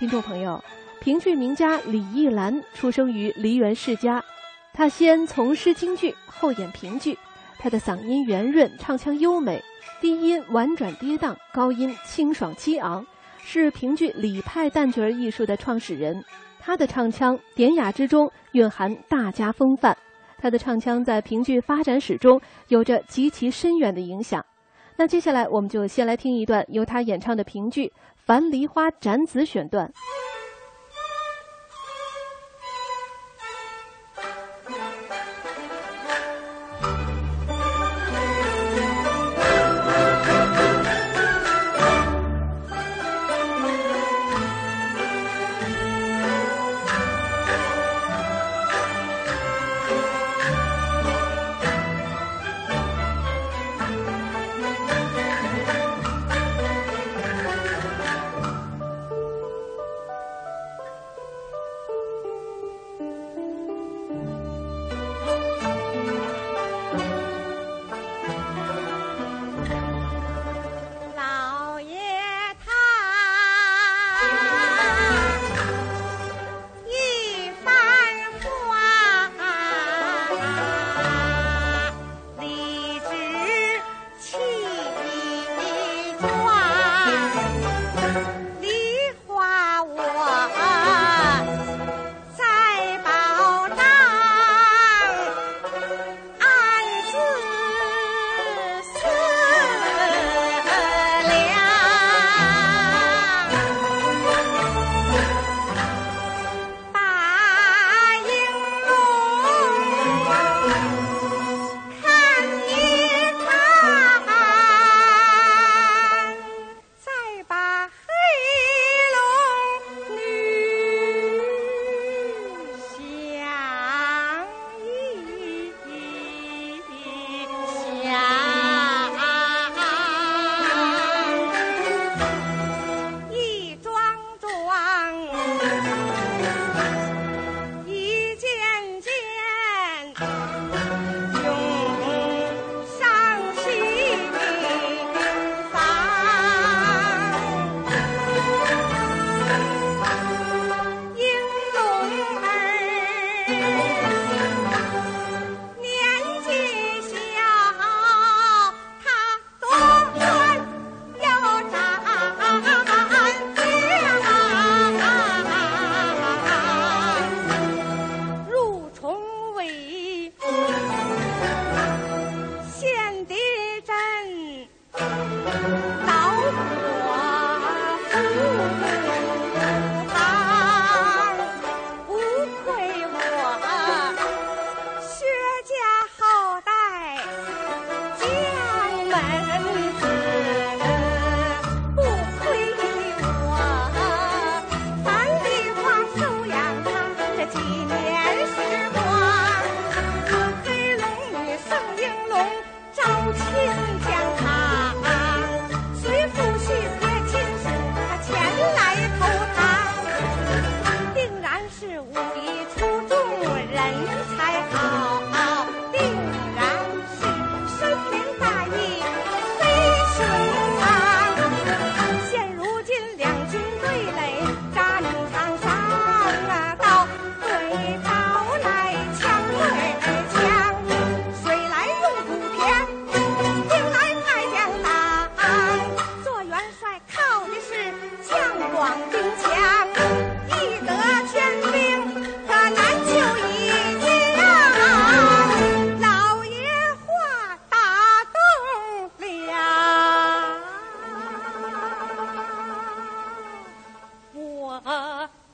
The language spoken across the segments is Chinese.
听众朋友，评剧名家李义兰出生于梨园世家，她先从师京剧，后演评剧。她的嗓音圆润，唱腔优美，低音婉转跌宕，高音清爽激昂，是评剧李派旦角艺术的创始人。她的唱腔典雅之中蕴含大家风范，她的唱腔在评剧发展史中有着极其深远的影响。那接下来我们就先来听一段由他演唱的评剧《樊梨花斩子》选段。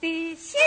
的心。